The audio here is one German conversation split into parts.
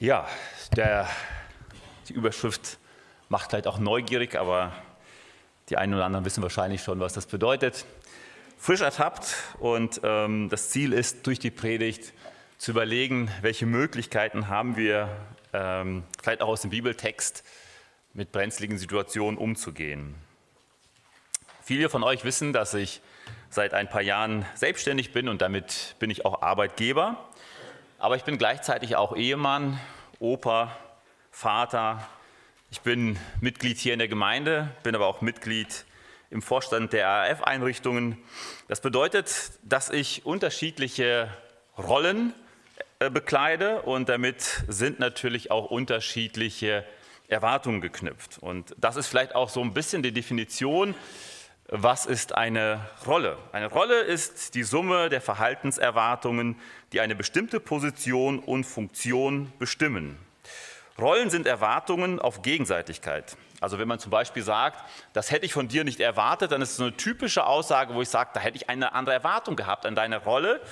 Ja, der, die Überschrift macht vielleicht auch neugierig, aber die einen oder anderen wissen wahrscheinlich schon, was das bedeutet. Frisch ertappt und ähm, das Ziel ist, durch die Predigt zu überlegen, welche Möglichkeiten haben wir, ähm, vielleicht auch aus dem Bibeltext, mit brenzligen Situationen umzugehen. Viele von euch wissen, dass ich seit ein paar Jahren selbstständig bin und damit bin ich auch Arbeitgeber. Aber ich bin gleichzeitig auch Ehemann, Opa, Vater. Ich bin Mitglied hier in der Gemeinde, bin aber auch Mitglied im Vorstand der ARF-Einrichtungen. Das bedeutet, dass ich unterschiedliche Rollen äh, bekleide und damit sind natürlich auch unterschiedliche Erwartungen geknüpft. Und das ist vielleicht auch so ein bisschen die Definition was ist eine Rolle? Eine Rolle ist die Summe der Verhaltenserwartungen, die eine bestimmte Position und Funktion bestimmen. Rollen sind Erwartungen auf Gegenseitigkeit. Also wenn man zum Beispiel sagt, das hätte ich von dir nicht erwartet, dann ist es so eine typische Aussage, wo ich sage, da hätte ich eine andere Erwartung gehabt an deine Rolle.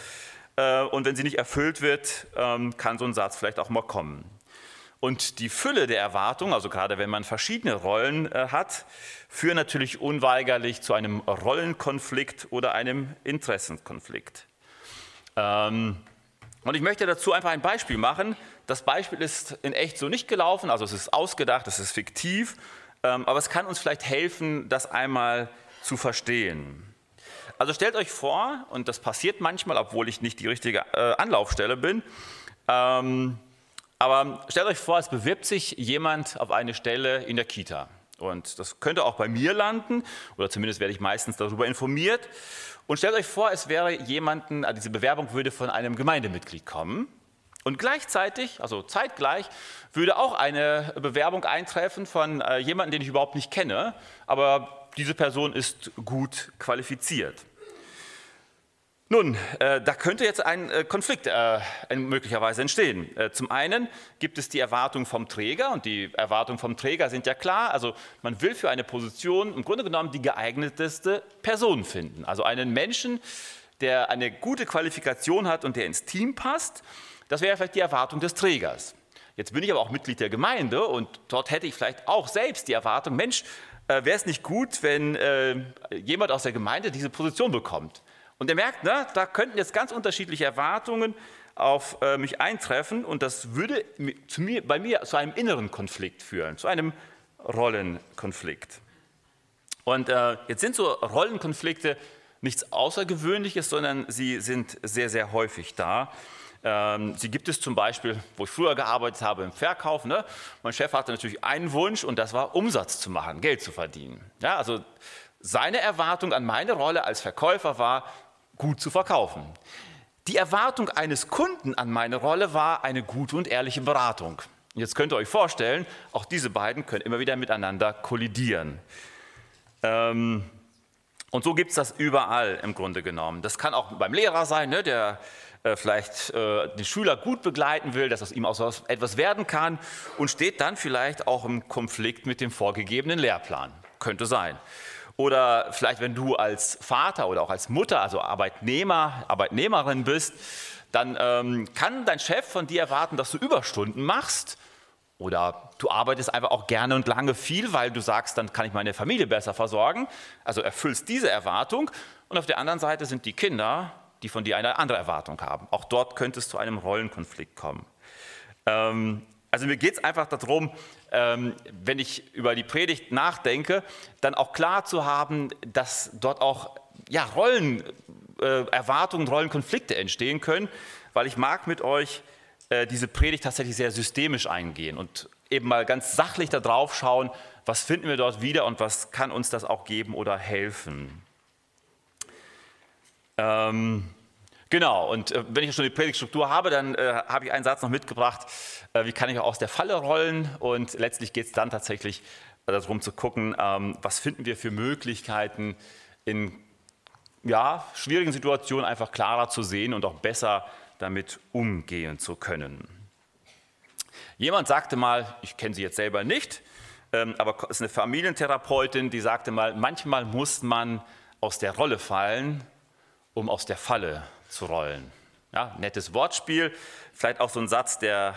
Äh, und wenn sie nicht erfüllt wird, ähm, kann so ein Satz vielleicht auch mal kommen. Und die Fülle der Erwartungen, also gerade wenn man verschiedene Rollen äh, hat, führen natürlich unweigerlich zu einem Rollenkonflikt oder einem Interessenkonflikt. Ähm, und ich möchte dazu einfach ein Beispiel machen. Das Beispiel ist in echt so nicht gelaufen, also es ist ausgedacht, es ist fiktiv, ähm, aber es kann uns vielleicht helfen, das einmal zu verstehen. Also stellt euch vor, und das passiert manchmal, obwohl ich nicht die richtige äh, Anlaufstelle bin, ähm, aber stellt euch vor, es bewirbt sich jemand auf eine Stelle in der Kita. Und das könnte auch bei mir landen, oder zumindest werde ich meistens darüber informiert. Und stellt euch vor, es wäre jemanden, also diese Bewerbung würde von einem Gemeindemitglied kommen. Und gleichzeitig, also zeitgleich, würde auch eine Bewerbung eintreffen von äh, jemandem, den ich überhaupt nicht kenne, aber diese Person ist gut qualifiziert. Nun, äh, da könnte jetzt ein äh, Konflikt äh, möglicherweise entstehen. Äh, zum einen gibt es die Erwartung vom Träger und die Erwartungen vom Träger sind ja klar. Also man will für eine Position im Grunde genommen die geeigneteste Person finden. Also einen Menschen, der eine gute Qualifikation hat und der ins Team passt. Das wäre vielleicht die Erwartung des Trägers. Jetzt bin ich aber auch Mitglied der Gemeinde und dort hätte ich vielleicht auch selbst die Erwartung, Mensch, äh, wäre es nicht gut, wenn äh, jemand aus der Gemeinde diese Position bekommt? Und er merkt, ne, da könnten jetzt ganz unterschiedliche Erwartungen auf äh, mich eintreffen und das würde zu mir, bei mir zu einem inneren Konflikt führen, zu einem Rollenkonflikt. Und äh, jetzt sind so Rollenkonflikte nichts Außergewöhnliches, sondern sie sind sehr, sehr häufig da. Ähm, sie gibt es zum Beispiel, wo ich früher gearbeitet habe, im Verkauf. Ne? Mein Chef hatte natürlich einen Wunsch und das war Umsatz zu machen, Geld zu verdienen. Ja, also seine Erwartung an meine Rolle als Verkäufer war, gut zu verkaufen. Die Erwartung eines Kunden an meine Rolle war eine gute und ehrliche Beratung. Jetzt könnt ihr euch vorstellen, auch diese beiden können immer wieder miteinander kollidieren. Ähm, und so gibt es das überall im Grunde genommen. Das kann auch beim Lehrer sein, ne, der äh, vielleicht äh, den Schüler gut begleiten will, dass aus ihm auch etwas werden kann und steht dann vielleicht auch im Konflikt mit dem vorgegebenen Lehrplan. Könnte sein. Oder vielleicht, wenn du als Vater oder auch als Mutter, also Arbeitnehmer, Arbeitnehmerin bist, dann ähm, kann dein Chef von dir erwarten, dass du Überstunden machst. Oder du arbeitest einfach auch gerne und lange viel, weil du sagst, dann kann ich meine Familie besser versorgen. Also erfüllst diese Erwartung. Und auf der anderen Seite sind die Kinder, die von dir eine andere Erwartung haben. Auch dort könnte es zu einem Rollenkonflikt kommen. Ähm, also mir geht es einfach darum, wenn ich über die Predigt nachdenke, dann auch klar zu haben, dass dort auch ja, Rollen, äh, Erwartungen, Rollenkonflikte entstehen können, weil ich mag mit euch äh, diese Predigt tatsächlich sehr systemisch eingehen und eben mal ganz sachlich da drauf schauen, was finden wir dort wieder und was kann uns das auch geben oder helfen. Ähm, Genau, und äh, wenn ich schon die Predigtstruktur habe, dann äh, habe ich einen Satz noch mitgebracht, äh, wie kann ich auch aus der Falle rollen und letztlich geht es dann tatsächlich äh, darum zu gucken, ähm, was finden wir für Möglichkeiten in ja, schwierigen Situationen einfach klarer zu sehen und auch besser damit umgehen zu können. Jemand sagte mal, ich kenne sie jetzt selber nicht, ähm, aber es ist eine Familientherapeutin, die sagte mal, manchmal muss man aus der Rolle fallen, um aus der Falle zu rollen. Ja, nettes Wortspiel, vielleicht auch so ein Satz, der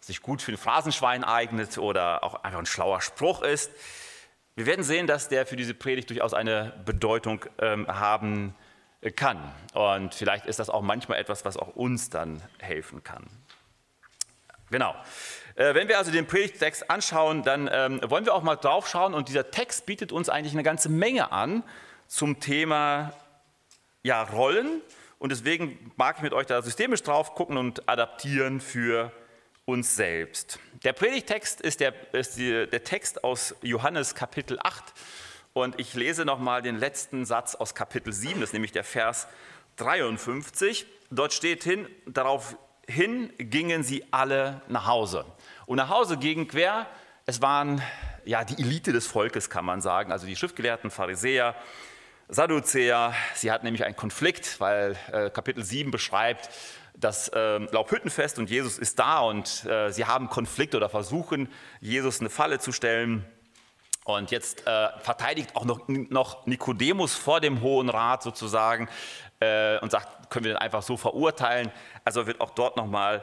sich gut für ein Phrasenschwein eignet oder auch einfach ein schlauer Spruch ist. Wir werden sehen, dass der für diese Predigt durchaus eine Bedeutung ähm, haben kann. Und vielleicht ist das auch manchmal etwas, was auch uns dann helfen kann. Genau. Äh, wenn wir also den Predigtext anschauen, dann ähm, wollen wir auch mal drauf schauen. Und dieser Text bietet uns eigentlich eine ganze Menge an zum Thema ja, Rollen. Und deswegen mag ich mit euch da systemisch drauf gucken und adaptieren für uns selbst. Der Predigtext ist der, ist die, der Text aus Johannes Kapitel 8. Und ich lese nochmal den letzten Satz aus Kapitel 7, das ist nämlich der Vers 53. Dort steht hin, daraufhin gingen sie alle nach Hause. Und nach Hause gingen quer, es waren ja die Elite des Volkes, kann man sagen, also die Schriftgelehrten, Pharisäer, Sadduzäer. Sie hatten nämlich einen Konflikt, weil äh, Kapitel 7 beschreibt, das äh, Laubhüttenfest und Jesus ist da und äh, sie haben Konflikt oder versuchen, Jesus eine Falle zu stellen. Und jetzt äh, verteidigt auch noch, noch Nikodemus vor dem Hohen Rat sozusagen äh, und sagt, können wir den einfach so verurteilen? Also wird auch dort nochmal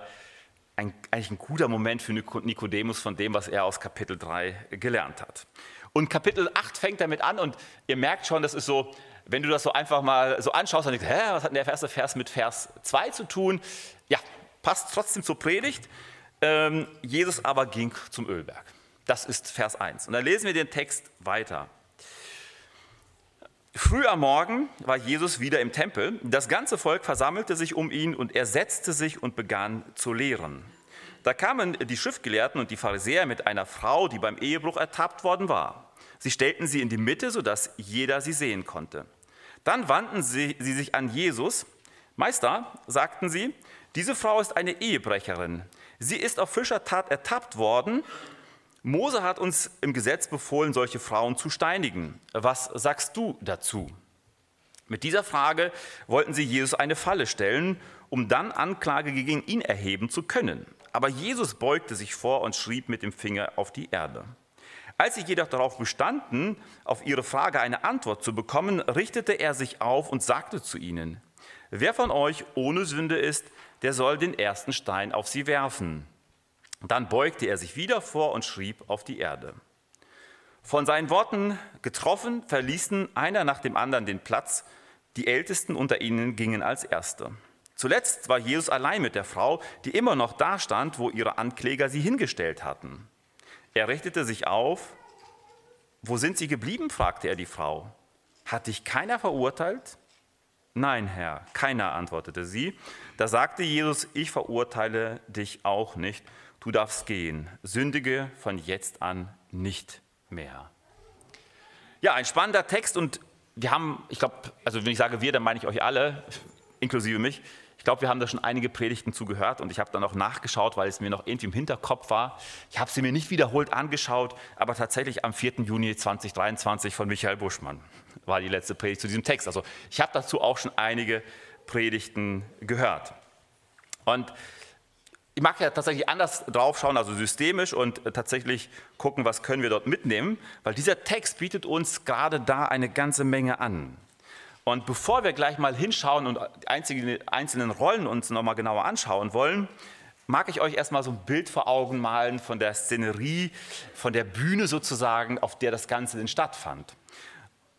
ein, eigentlich ein guter Moment für Nikodemus von dem, was er aus Kapitel 3 gelernt hat. Und Kapitel 8 fängt damit an und ihr merkt schon, das ist so, wenn du das so einfach mal so anschaust, dann denkst du, hä, was hat denn der erste Vers mit Vers 2 zu tun? Ja, passt trotzdem zur Predigt. Ähm, Jesus aber ging zum Ölberg. Das ist Vers 1. Und dann lesen wir den Text weiter. Früh am Morgen war Jesus wieder im Tempel. Das ganze Volk versammelte sich um ihn und er setzte sich und begann zu lehren. Da kamen die Schriftgelehrten und die Pharisäer mit einer Frau, die beim Ehebruch ertappt worden war. Sie stellten sie in die Mitte, sodass jeder sie sehen konnte. Dann wandten sie, sich an Jesus. Meister, sagten sie, diese Frau ist eine Ehebrecherin. Sie ist auf Fischertat ertappt worden Mose hat uns im Gesetz befohlen, solche Frauen zu steinigen. Was sagst du dazu? Mit dieser Frage wollten sie Jesus eine Falle stellen, um dann Anklage gegen ihn erheben zu können. Aber Jesus beugte sich vor und schrieb mit dem Finger auf die Erde. Als sie jedoch darauf bestanden, auf ihre Frage eine Antwort zu bekommen, richtete er sich auf und sagte zu ihnen, wer von euch ohne Sünde ist, der soll den ersten Stein auf sie werfen. Dann beugte er sich wieder vor und schrieb auf die Erde. Von seinen Worten getroffen, verließen einer nach dem anderen den Platz. Die Ältesten unter ihnen gingen als Erste. Zuletzt war Jesus allein mit der Frau, die immer noch da stand, wo ihre Ankläger sie hingestellt hatten. Er richtete sich auf. Wo sind sie geblieben? fragte er die Frau. Hat dich keiner verurteilt? Nein, Herr, keiner, antwortete sie. Da sagte Jesus, ich verurteile dich auch nicht du darfst gehen, sündige von jetzt an nicht mehr. Ja, ein spannender Text und wir haben, ich glaube, also wenn ich sage wir, dann meine ich euch alle, inklusive mich. Ich glaube, wir haben da schon einige Predigten zugehört und ich habe dann auch nachgeschaut, weil es mir noch irgendwie im Hinterkopf war. Ich habe sie mir nicht wiederholt angeschaut, aber tatsächlich am 4. Juni 2023 von Michael Buschmann war die letzte Predigt zu diesem Text. Also ich habe dazu auch schon einige Predigten gehört. Und ich mag ja tatsächlich anders draufschauen, also systemisch und tatsächlich gucken, was können wir dort mitnehmen, weil dieser Text bietet uns gerade da eine ganze Menge an. Und bevor wir gleich mal hinschauen und die einzelnen Rollen uns nochmal genauer anschauen wollen, mag ich euch erstmal so ein Bild vor Augen malen von der Szenerie, von der Bühne sozusagen, auf der das Ganze denn stattfand.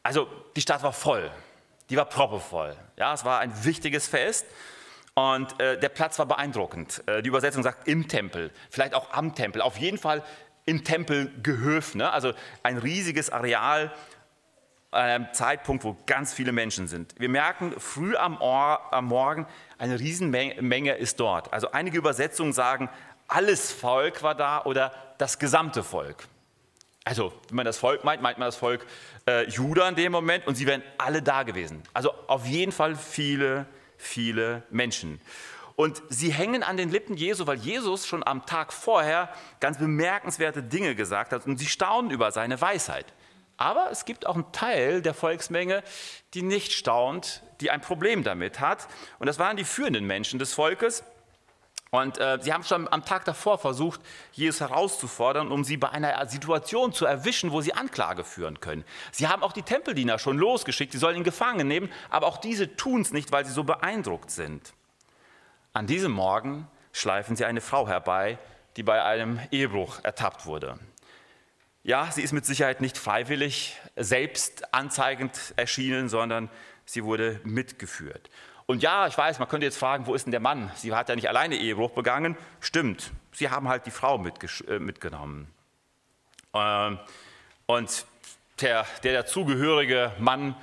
Also die Stadt war voll, die war proppevoll. Ja, es war ein wichtiges Fest und äh, der Platz war beeindruckend. Äh, die Übersetzung sagt im Tempel, vielleicht auch am Tempel, auf jeden Fall im Tempelgehöf. Ne? Also ein riesiges Areal einem Zeitpunkt, wo ganz viele Menschen sind. Wir merken, früh am, Or am Morgen, eine Riesenmenge ist dort. Also einige Übersetzungen sagen, alles Volk war da oder das gesamte Volk. Also, wenn man das Volk meint, meint man das Volk äh, Juda in dem Moment und sie wären alle da gewesen. Also auf jeden Fall viele viele Menschen. Und sie hängen an den Lippen Jesu, weil Jesus schon am Tag vorher ganz bemerkenswerte Dinge gesagt hat und sie staunen über seine Weisheit. Aber es gibt auch einen Teil der Volksmenge, die nicht staunt, die ein Problem damit hat. Und das waren die führenden Menschen des Volkes. Und äh, sie haben schon am Tag davor versucht, Jesus herauszufordern, um sie bei einer Situation zu erwischen, wo sie Anklage führen können. Sie haben auch die Tempeldiener schon losgeschickt, sie sollen ihn gefangen nehmen, aber auch diese tun es nicht, weil sie so beeindruckt sind. An diesem Morgen schleifen sie eine Frau herbei, die bei einem Ehebruch ertappt wurde. Ja, sie ist mit Sicherheit nicht freiwillig selbst anzeigend erschienen, sondern sie wurde mitgeführt. Und ja, ich weiß, man könnte jetzt fragen, wo ist denn der Mann? Sie hat ja nicht alleine Ehebruch begangen. Stimmt, sie haben halt die Frau äh, mitgenommen. Ähm, und der, der dazugehörige Mann,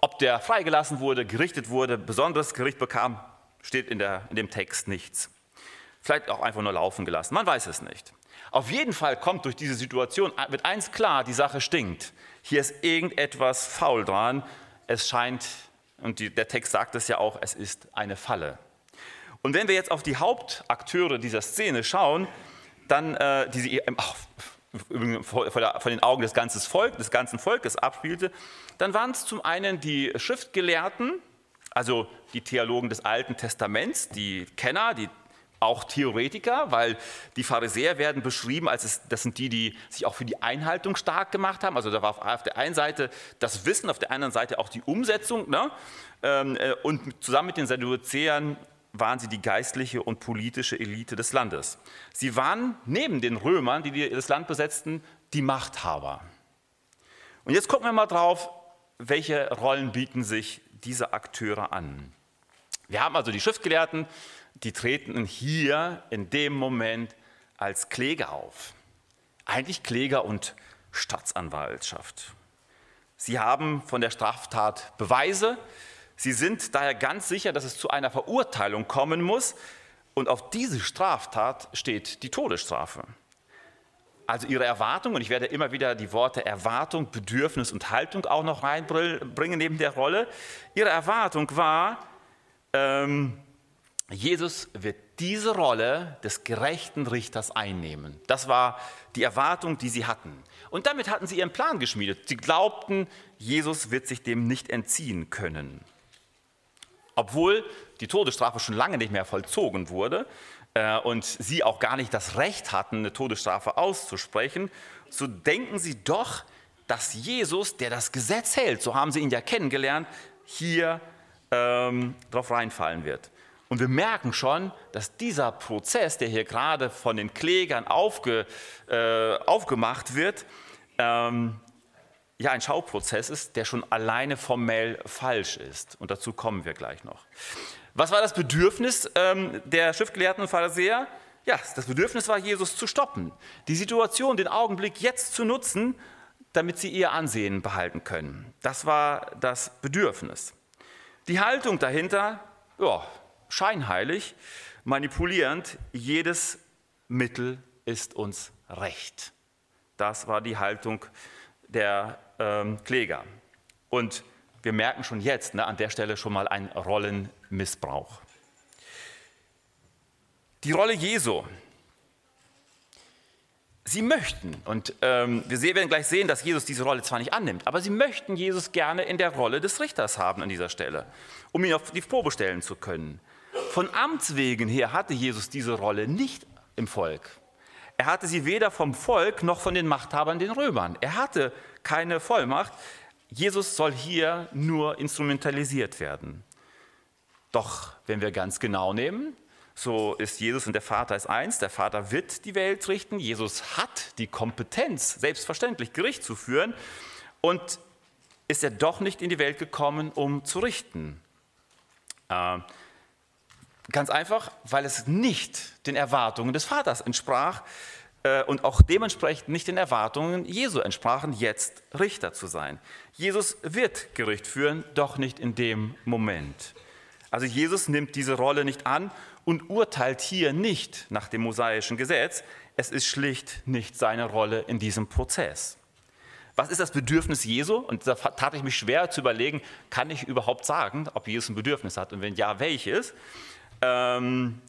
ob der freigelassen wurde, gerichtet wurde, besonderes Gericht bekam, steht in, der, in dem Text nichts. Vielleicht auch einfach nur laufen gelassen, man weiß es nicht. Auf jeden Fall kommt durch diese Situation, wird eins klar, die Sache stinkt. Hier ist irgendetwas faul dran. Es scheint, und die, der Text sagt es ja auch, es ist eine Falle. Und wenn wir jetzt auf die Hauptakteure dieser Szene schauen, dann, äh, die sie ach, vor, vor, den Augen des ganzen, Volk, des ganzen Volkes abspielte, dann waren es zum einen die Schriftgelehrten, also die Theologen des Alten Testaments, die Kenner, die auch Theoretiker, weil die Pharisäer werden beschrieben als es, das sind die, die sich auch für die Einhaltung stark gemacht haben. Also da war auf der einen Seite das Wissen, auf der anderen Seite auch die Umsetzung. Ne? Ähm, äh, und zusammen mit den Sadduzäern waren sie die geistliche und politische Elite des Landes. Sie waren neben den Römern, die das Land besetzten, die Machthaber. Und jetzt gucken wir mal drauf, welche Rollen bieten sich diese Akteure an. Wir haben also die Schriftgelehrten, die treten hier in dem Moment als Kläger auf. Eigentlich Kläger und Staatsanwaltschaft. Sie haben von der Straftat Beweise. Sie sind daher ganz sicher, dass es zu einer Verurteilung kommen muss. Und auf diese Straftat steht die Todesstrafe. Also ihre Erwartung, und ich werde immer wieder die Worte Erwartung, Bedürfnis und Haltung auch noch reinbringen neben der Rolle. Ihre Erwartung war, ähm, Jesus wird diese Rolle des gerechten Richters einnehmen. Das war die Erwartung, die sie hatten. Und damit hatten sie ihren Plan geschmiedet. Sie glaubten, Jesus wird sich dem nicht entziehen können. Obwohl die Todesstrafe schon lange nicht mehr vollzogen wurde äh, und sie auch gar nicht das Recht hatten, eine Todesstrafe auszusprechen, so denken sie doch, dass Jesus, der das Gesetz hält, so haben sie ihn ja kennengelernt, hier ähm, drauf reinfallen wird. Und wir merken schon, dass dieser Prozess, der hier gerade von den Klägern aufge, äh, aufgemacht wird, ähm, ja ein Schauprozess ist, der schon alleine formell falsch ist. Und dazu kommen wir gleich noch. Was war das Bedürfnis ähm, der Schriftgelehrten und Pharisäer? Ja, das Bedürfnis war, Jesus zu stoppen, die Situation, den Augenblick jetzt zu nutzen, damit sie ihr Ansehen behalten können. Das war das Bedürfnis. Die Haltung dahinter, ja, scheinheilig, manipulierend, jedes Mittel ist uns recht. Das war die Haltung der ähm, Kläger. Und wir merken schon jetzt ne, an der Stelle schon mal einen Rollenmissbrauch. Die Rolle Jesu. Sie möchten, und ähm, wir werden gleich sehen, dass Jesus diese Rolle zwar nicht annimmt, aber sie möchten Jesus gerne in der Rolle des Richters haben an dieser Stelle, um ihn auf die Probe stellen zu können. Von Amts wegen her hatte Jesus diese Rolle nicht im Volk. Er hatte sie weder vom Volk noch von den Machthabern, den Römern. Er hatte keine Vollmacht. Jesus soll hier nur instrumentalisiert werden. Doch wenn wir ganz genau nehmen, so ist Jesus und der Vater ist eins. Der Vater wird die Welt richten. Jesus hat die Kompetenz, selbstverständlich Gericht zu führen. Und ist er doch nicht in die Welt gekommen, um zu richten. Äh, Ganz einfach, weil es nicht den Erwartungen des Vaters entsprach äh, und auch dementsprechend nicht den Erwartungen Jesu entsprachen, jetzt Richter zu sein. Jesus wird Gericht führen, doch nicht in dem Moment. Also Jesus nimmt diese Rolle nicht an und urteilt hier nicht nach dem mosaischen Gesetz. Es ist schlicht nicht seine Rolle in diesem Prozess. Was ist das Bedürfnis Jesu? Und da tat ich mich schwer zu überlegen, kann ich überhaupt sagen, ob Jesus ein Bedürfnis hat und wenn ja, welches? Ähm,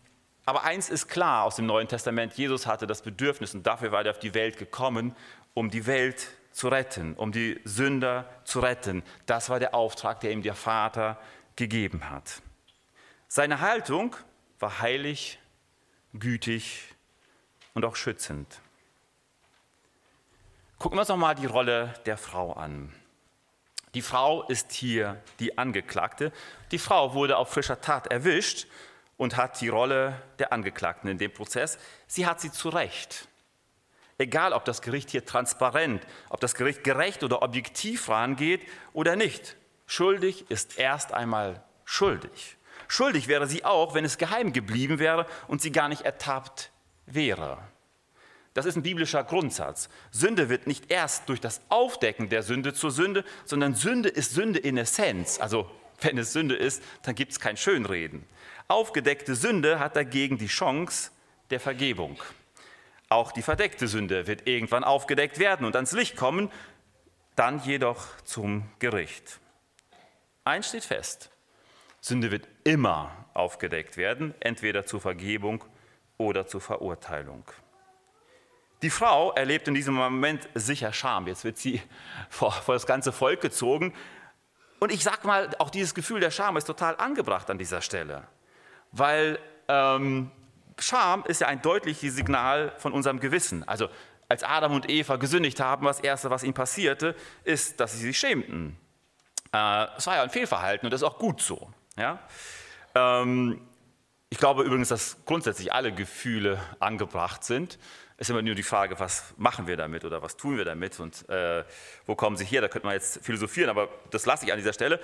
aber eins ist klar aus dem Neuen Testament, Jesus hatte das Bedürfnis und dafür war er auf die Welt gekommen, um die Welt zu retten, um die Sünder zu retten. Das war der Auftrag, der ihm der Vater gegeben hat. Seine Haltung war heilig, gütig und auch schützend. Gucken wir uns nochmal die Rolle der Frau an. Die Frau ist hier die Angeklagte. Die Frau wurde auf frischer Tat erwischt und hat die Rolle der Angeklagten in dem Prozess. Sie hat sie zu Recht. Egal, ob das Gericht hier transparent, ob das Gericht gerecht oder objektiv rangeht oder nicht. Schuldig ist erst einmal schuldig. Schuldig wäre sie auch, wenn es geheim geblieben wäre und sie gar nicht ertappt wäre. Das ist ein biblischer Grundsatz. Sünde wird nicht erst durch das Aufdecken der Sünde zur Sünde, sondern Sünde ist Sünde in Essenz. Also wenn es Sünde ist, dann gibt es kein Schönreden. Aufgedeckte Sünde hat dagegen die Chance der Vergebung. Auch die verdeckte Sünde wird irgendwann aufgedeckt werden und ans Licht kommen, dann jedoch zum Gericht. Eins steht fest, Sünde wird immer aufgedeckt werden, entweder zur Vergebung oder zur Verurteilung. Die Frau erlebt in diesem Moment sicher Scham. Jetzt wird sie vor, vor das ganze Volk gezogen. Und ich sage mal, auch dieses Gefühl der Scham ist total angebracht an dieser Stelle. Weil ähm, Scham ist ja ein deutliches Signal von unserem Gewissen. Also als Adam und Eva gesündigt haben, das Erste, was ihnen passierte, ist, dass sie sich schämten. Äh, es war ja ein Fehlverhalten und das ist auch gut so. Ja? Ähm, ich glaube übrigens, dass grundsätzlich alle Gefühle angebracht sind ist immer nur die Frage, was machen wir damit oder was tun wir damit und äh, wo kommen sie her? Da könnte man jetzt philosophieren, aber das lasse ich an dieser Stelle.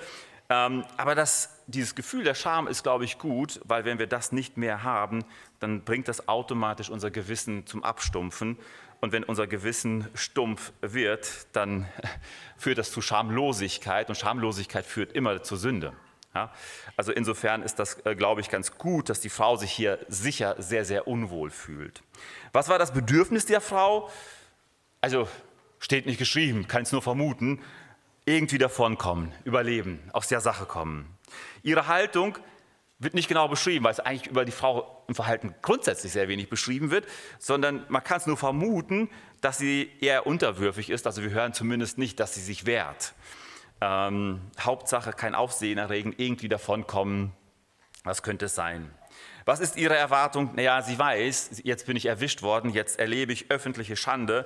Ähm, aber das, dieses Gefühl der Scham ist, glaube ich, gut, weil wenn wir das nicht mehr haben, dann bringt das automatisch unser Gewissen zum Abstumpfen. Und wenn unser Gewissen stumpf wird, dann führt das zu Schamlosigkeit und Schamlosigkeit führt immer zur Sünde. Ja? Also insofern ist das, äh, glaube ich, ganz gut, dass die Frau sich hier sicher sehr, sehr unwohl fühlt. Was war das Bedürfnis der Frau? Also steht nicht geschrieben, kann es nur vermuten. Irgendwie davonkommen, überleben, aus der Sache kommen. Ihre Haltung wird nicht genau beschrieben, weil es eigentlich über die Frau im Verhalten grundsätzlich sehr wenig beschrieben wird, sondern man kann es nur vermuten, dass sie eher unterwürfig ist. Also wir hören zumindest nicht, dass sie sich wehrt. Ähm, Hauptsache kein Aufsehen erregen, irgendwie davonkommen. Was könnte es sein? Was ist ihre Erwartung? Naja, sie weiß, jetzt bin ich erwischt worden, jetzt erlebe ich öffentliche Schande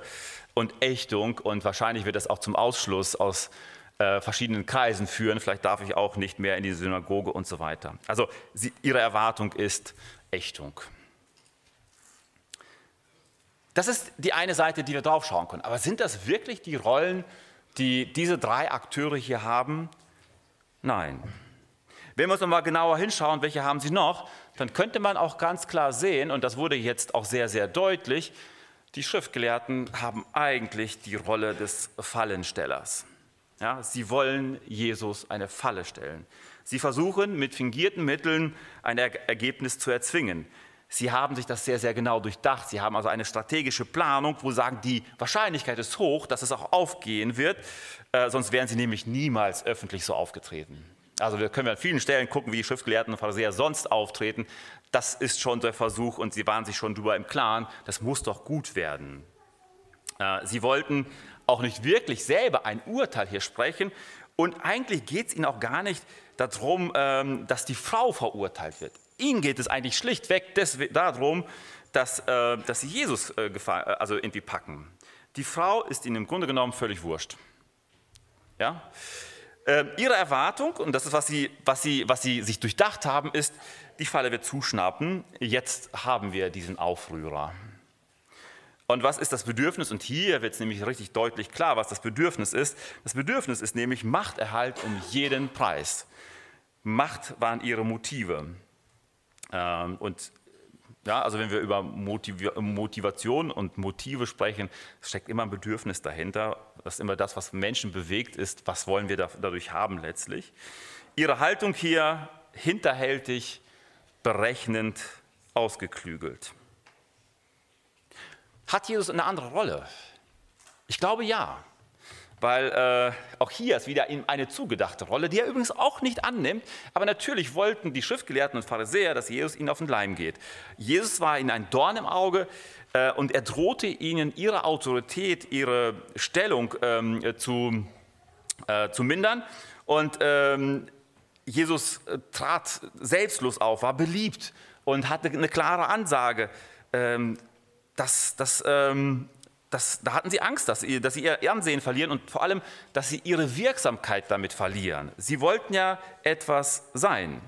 und Ächtung und wahrscheinlich wird das auch zum Ausschluss aus äh, verschiedenen Kreisen führen. Vielleicht darf ich auch nicht mehr in die Synagoge und so weiter. Also sie, ihre Erwartung ist Ächtung. Das ist die eine Seite, die wir draufschauen können. Aber sind das wirklich die Rollen, die diese drei Akteure hier haben? Nein. Wenn wir uns nochmal genauer hinschauen, welche haben sie noch, dann könnte man auch ganz klar sehen, und das wurde jetzt auch sehr, sehr deutlich, die Schriftgelehrten haben eigentlich die Rolle des Fallenstellers. Ja, sie wollen Jesus eine Falle stellen. Sie versuchen mit fingierten Mitteln ein Ergebnis zu erzwingen. Sie haben sich das sehr, sehr genau durchdacht. Sie haben also eine strategische Planung, wo sie sagen, die Wahrscheinlichkeit ist hoch, dass es auch aufgehen wird, äh, sonst wären sie nämlich niemals öffentlich so aufgetreten. Also wir können an vielen Stellen gucken, wie die Schriftgelehrten und Pharisäer sonst auftreten. Das ist schon der Versuch und sie waren sich schon darüber im Klaren, das muss doch gut werden. Äh, sie wollten auch nicht wirklich selber ein Urteil hier sprechen und eigentlich geht es ihnen auch gar nicht darum, ähm, dass die Frau verurteilt wird. Ihnen geht es eigentlich schlichtweg darum, dass, äh, dass sie Jesus äh, also irgendwie packen. Die Frau ist ihnen im Grunde genommen völlig wurscht. Ja? Äh, ihre Erwartung, und das ist, was sie, was, sie, was sie sich durchdacht haben, ist, die Falle wird zuschnappen, jetzt haben wir diesen Aufrührer. Und was ist das Bedürfnis? Und hier wird es nämlich richtig deutlich klar, was das Bedürfnis ist. Das Bedürfnis ist nämlich Machterhalt um jeden Preis. Macht waren ihre Motive. Ähm, und ja, also wenn wir über Motivation und Motive sprechen, steckt immer ein Bedürfnis dahinter. Das ist immer das, was Menschen bewegt ist. Was wollen wir dadurch haben letztlich? Ihre Haltung hier hinterhältig, berechnend, ausgeklügelt. Hat Jesus eine andere Rolle? Ich glaube ja weil äh, auch hier ist wieder eine zugedachte Rolle, die er übrigens auch nicht annimmt. Aber natürlich wollten die Schriftgelehrten und Pharisäer, dass Jesus ihnen auf den Leim geht. Jesus war ihnen ein Dorn im Auge äh, und er drohte ihnen ihre Autorität, ihre Stellung ähm, zu, äh, zu mindern. Und ähm, Jesus äh, trat selbstlos auf, war beliebt und hatte eine klare Ansage, ähm, dass, dass ähm, das, da hatten sie Angst, dass sie, dass sie ihr Ansehen verlieren und vor allem, dass sie ihre Wirksamkeit damit verlieren. Sie wollten ja etwas sein.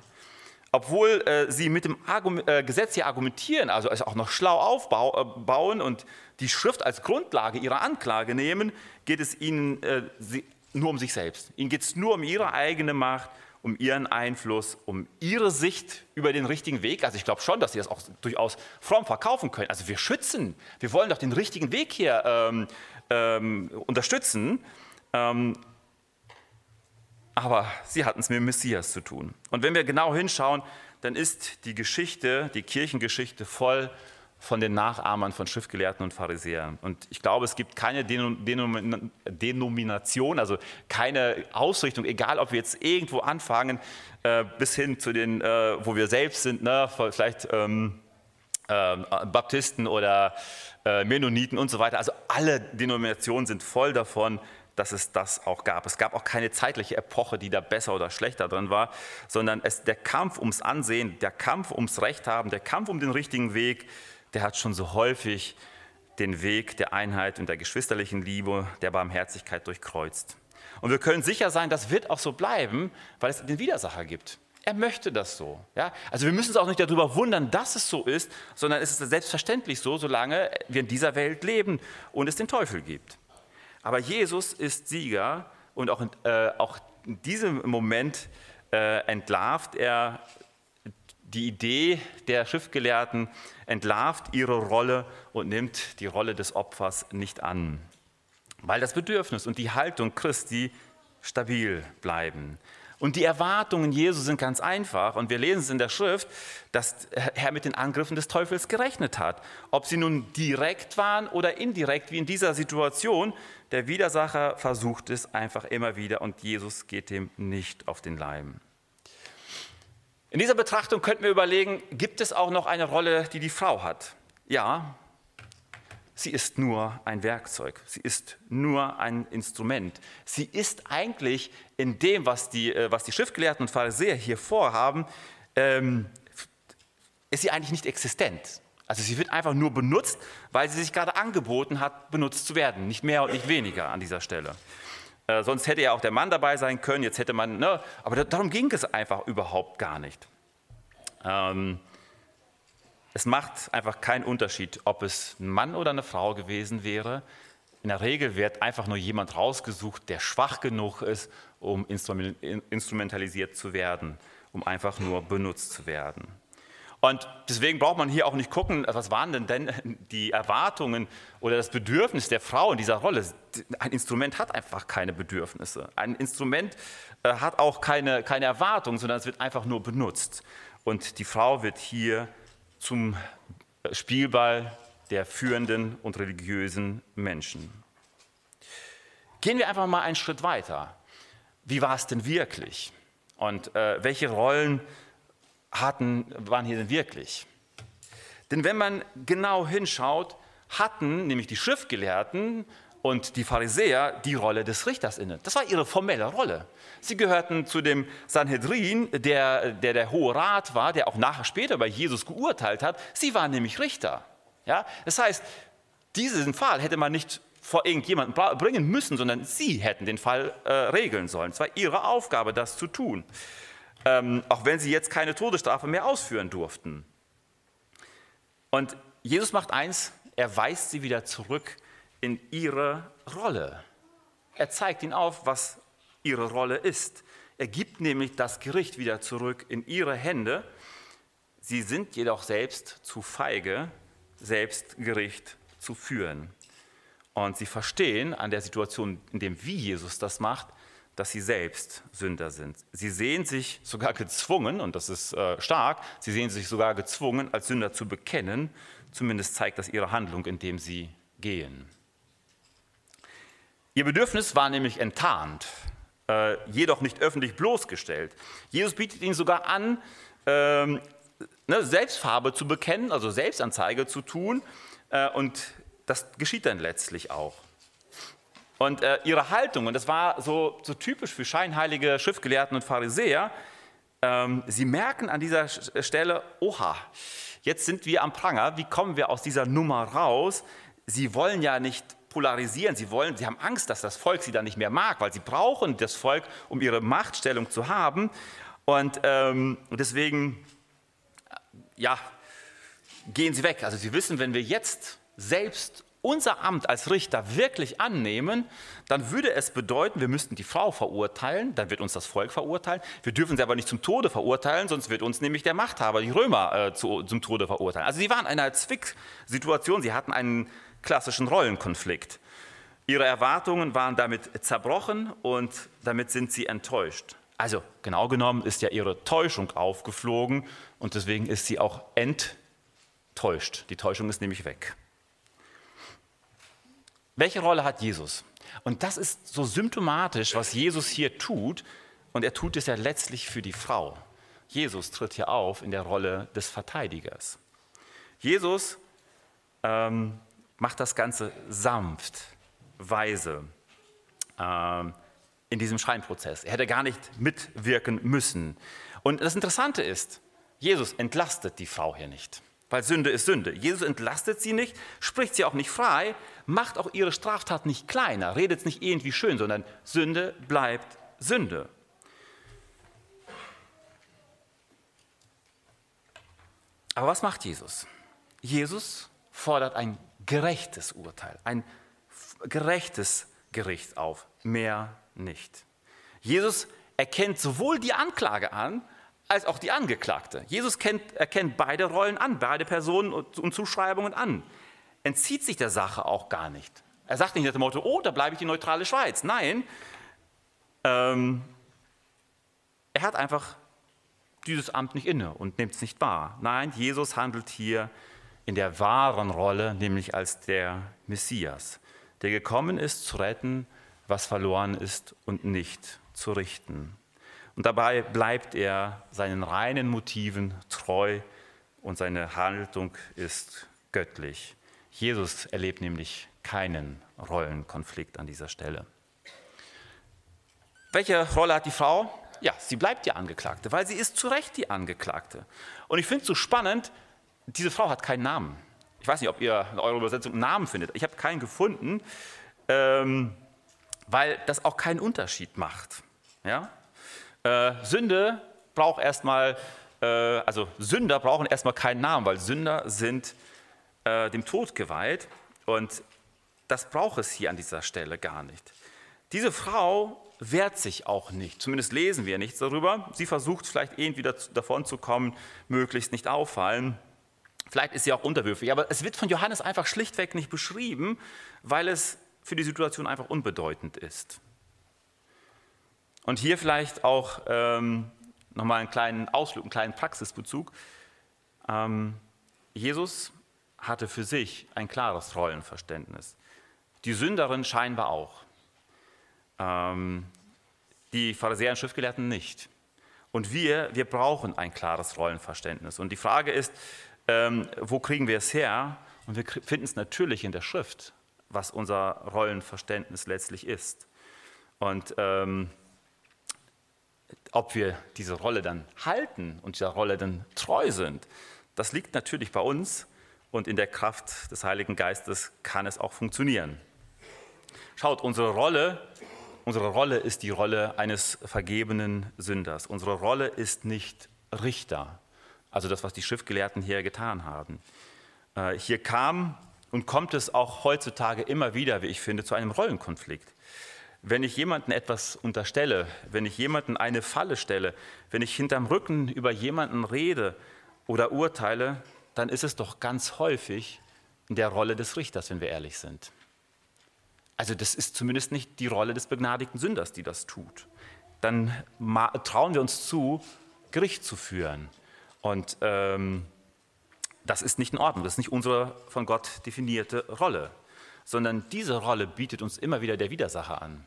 obwohl äh, sie mit dem Argument, äh, Gesetz hier argumentieren, also es auch noch schlau aufbauen äh, und die Schrift als Grundlage ihrer Anklage nehmen, geht es ihnen äh, sie, nur um sich selbst. Ihnen geht es nur um ihre eigene Macht, um ihren Einfluss, um ihre Sicht über den richtigen Weg. Also ich glaube schon, dass sie das auch durchaus fromm verkaufen können. Also wir schützen, wir wollen doch den richtigen Weg hier ähm, ähm, unterstützen. Ähm, aber sie hatten es mit Messias zu tun. Und wenn wir genau hinschauen, dann ist die Geschichte, die Kirchengeschichte voll von den Nachahmern von Schriftgelehrten und Pharisäern. Und ich glaube, es gibt keine Denomination, also keine Ausrichtung, egal ob wir jetzt irgendwo anfangen, äh, bis hin zu den, äh, wo wir selbst sind, ne, vielleicht ähm, äh, Baptisten oder Mennoniten und so weiter. Also alle Denominationen sind voll davon, dass es das auch gab. Es gab auch keine zeitliche Epoche, die da besser oder schlechter drin war, sondern es, der Kampf ums Ansehen, der Kampf ums Recht haben, der Kampf um den richtigen Weg, der hat schon so häufig den Weg der Einheit und der geschwisterlichen Liebe, der Barmherzigkeit durchkreuzt. Und wir können sicher sein, das wird auch so bleiben, weil es den Widersacher gibt. Er möchte das so. Ja? Also wir müssen uns auch nicht darüber wundern, dass es so ist, sondern es ist selbstverständlich so, solange wir in dieser Welt leben und es den Teufel gibt. Aber Jesus ist Sieger und auch in, äh, auch in diesem Moment äh, entlarvt er die Idee der Schriftgelehrten, entlarvt ihre Rolle und nimmt die Rolle des Opfers nicht an, weil das Bedürfnis und die Haltung Christi stabil bleiben. Und die Erwartungen Jesu sind ganz einfach. Und wir lesen es in der Schrift, dass Herr mit den Angriffen des Teufels gerechnet hat. Ob sie nun direkt waren oder indirekt, wie in dieser Situation. Der Widersacher versucht es einfach immer wieder und Jesus geht dem nicht auf den Leim. In dieser Betrachtung könnten wir überlegen, gibt es auch noch eine Rolle, die die Frau hat? Ja, Sie ist nur ein Werkzeug, sie ist nur ein Instrument. Sie ist eigentlich in dem, was die, äh, was die Schriftgelehrten und Pharisäer hier vorhaben, ähm, ist sie eigentlich nicht existent. Also sie wird einfach nur benutzt, weil sie sich gerade angeboten hat, benutzt zu werden. Nicht mehr und nicht weniger an dieser Stelle. Äh, sonst hätte ja auch der Mann dabei sein können, jetzt hätte man, ne, aber darum ging es einfach überhaupt gar nicht. Ähm, es macht einfach keinen Unterschied, ob es ein Mann oder eine Frau gewesen wäre. In der Regel wird einfach nur jemand rausgesucht, der schwach genug ist, um instrumentalisiert zu werden, um einfach nur benutzt zu werden. Und deswegen braucht man hier auch nicht gucken, was waren denn, denn die Erwartungen oder das Bedürfnis der Frau in dieser Rolle. Ein Instrument hat einfach keine Bedürfnisse. Ein Instrument äh, hat auch keine, keine Erwartungen, sondern es wird einfach nur benutzt. Und die Frau wird hier zum Spielball der führenden und religiösen Menschen. Gehen wir einfach mal einen Schritt weiter. Wie war es denn wirklich? Und äh, welche Rollen hatten, waren hier denn wirklich? Denn wenn man genau hinschaut, hatten nämlich die Schriftgelehrten und die Pharisäer die Rolle des Richters inne. Das war ihre formelle Rolle. Sie gehörten zu dem Sanhedrin, der, der der Hohe Rat war, der auch nachher später bei Jesus geurteilt hat. Sie waren nämlich Richter. Ja? Das heißt, diesen Fall hätte man nicht vor irgendjemanden bringen müssen, sondern sie hätten den Fall äh, regeln sollen. Es war ihre Aufgabe, das zu tun. Ähm, auch wenn sie jetzt keine Todesstrafe mehr ausführen durften. Und Jesus macht eins, er weist sie wieder zurück in ihre Rolle. Er zeigt ihnen auf, was ihre Rolle ist. Er gibt nämlich das Gericht wieder zurück in ihre Hände. Sie sind jedoch selbst zu feige, selbst Gericht zu führen. Und sie verstehen an der Situation, in dem wie Jesus das macht, dass sie selbst Sünder sind. Sie sehen sich sogar gezwungen, und das ist äh, stark, sie sehen sich sogar gezwungen, als Sünder zu bekennen. Zumindest zeigt das ihre Handlung, indem sie gehen. Ihr Bedürfnis war nämlich enttarnt, äh, jedoch nicht öffentlich bloßgestellt. Jesus bietet ihnen sogar an, ähm, ne, Selbstfarbe zu bekennen, also Selbstanzeige zu tun. Äh, und das geschieht dann letztlich auch. Und äh, ihre Haltung, und das war so, so, typisch für scheinheilige Schriftgelehrten und Pharisäer, ähm, sie merken an dieser Stelle, oha, jetzt sind wir am Pranger, wie kommen wir aus dieser Nummer raus? Sie wollen ja nicht polarisieren. Sie wollen, sie haben Angst, dass das Volk sie dann nicht mehr mag, weil sie brauchen das Volk, um ihre Machtstellung zu haben. Und ähm, deswegen, ja, gehen sie weg. Also sie wissen, wenn wir jetzt selbst unser Amt als Richter wirklich annehmen, dann würde es bedeuten, wir müssten die Frau verurteilen, dann wird uns das Volk verurteilen. Wir dürfen sie aber nicht zum Tode verurteilen, sonst wird uns nämlich der Machthaber, die Römer, äh, zu, zum Tode verurteilen. Also sie waren in einer Zwicksituation, sie hatten einen klassischen Rollenkonflikt. Ihre Erwartungen waren damit zerbrochen und damit sind sie enttäuscht. Also genau genommen ist ja ihre Täuschung aufgeflogen und deswegen ist sie auch enttäuscht. Die Täuschung ist nämlich weg. Welche Rolle hat Jesus? Und das ist so symptomatisch, was Jesus hier tut. Und er tut es ja letztlich für die Frau. Jesus tritt hier auf in der Rolle des Verteidigers. Jesus ähm, macht das Ganze sanft, weise ähm, in diesem Scheinprozess. Er hätte gar nicht mitwirken müssen. Und das Interessante ist, Jesus entlastet die Frau hier nicht weil Sünde ist Sünde. Jesus entlastet sie nicht, spricht sie auch nicht frei, macht auch ihre Straftat nicht kleiner, redet es nicht irgendwie schön, sondern Sünde bleibt Sünde. Aber was macht Jesus? Jesus fordert ein gerechtes Urteil, ein gerechtes Gericht auf, mehr nicht. Jesus erkennt sowohl die Anklage an, als auch die Angeklagte. Jesus kennt, erkennt beide Rollen an, beide Personen und Zuschreibungen an. Entzieht sich der Sache auch gar nicht. Er sagt nicht nach dem Motto, oh, da bleibe ich die neutrale Schweiz. Nein, ähm, er hat einfach dieses Amt nicht inne und nimmt es nicht wahr. Nein, Jesus handelt hier in der wahren Rolle, nämlich als der Messias, der gekommen ist, zu retten, was verloren ist und nicht zu richten. Und dabei bleibt er seinen reinen Motiven treu und seine Haltung ist göttlich. Jesus erlebt nämlich keinen Rollenkonflikt an dieser Stelle. Welche Rolle hat die Frau? Ja, sie bleibt die Angeklagte, weil sie ist zu Recht die Angeklagte. Und ich finde es so spannend, diese Frau hat keinen Namen. Ich weiß nicht, ob ihr in eurer Übersetzung einen Namen findet. Ich habe keinen gefunden, ähm, weil das auch keinen Unterschied macht. Ja? Äh, Sünde braucht erstmal, äh, also Sünder brauchen erstmal keinen Namen, weil Sünder sind äh, dem Tod geweiht und das braucht es hier an dieser Stelle gar nicht. Diese Frau wehrt sich auch nicht, zumindest lesen wir nichts darüber. Sie versucht vielleicht irgendwie davon zu kommen, möglichst nicht auffallen. Vielleicht ist sie auch unterwürfig, aber es wird von Johannes einfach schlichtweg nicht beschrieben, weil es für die Situation einfach unbedeutend ist. Und hier vielleicht auch ähm, nochmal einen kleinen Ausflug, einen kleinen Praxisbezug. Ähm, Jesus hatte für sich ein klares Rollenverständnis. Die Sünderin scheinbar auch. Ähm, die Pharisäer und Schriftgelehrten nicht. Und wir, wir brauchen ein klares Rollenverständnis. Und die Frage ist, ähm, wo kriegen wir es her? Und wir finden es natürlich in der Schrift, was unser Rollenverständnis letztlich ist. Und ähm, ob wir diese Rolle dann halten und dieser Rolle dann treu sind, das liegt natürlich bei uns und in der Kraft des Heiligen Geistes kann es auch funktionieren. Schaut, unsere Rolle, unsere Rolle ist die Rolle eines vergebenen Sünders. Unsere Rolle ist nicht Richter, also das, was die Schriftgelehrten hier getan haben. Äh, hier kam und kommt es auch heutzutage immer wieder, wie ich finde, zu einem Rollenkonflikt. Wenn ich jemanden etwas unterstelle, wenn ich jemanden eine Falle stelle, wenn ich hinterm Rücken über jemanden rede oder urteile, dann ist es doch ganz häufig in der Rolle des Richters, wenn wir ehrlich sind. Also das ist zumindest nicht die Rolle des begnadigten Sünders, die das tut. Dann trauen wir uns zu, Gericht zu führen. Und ähm, das ist nicht in Ordnung, das ist nicht unsere von Gott definierte Rolle, sondern diese Rolle bietet uns immer wieder der Widersacher an.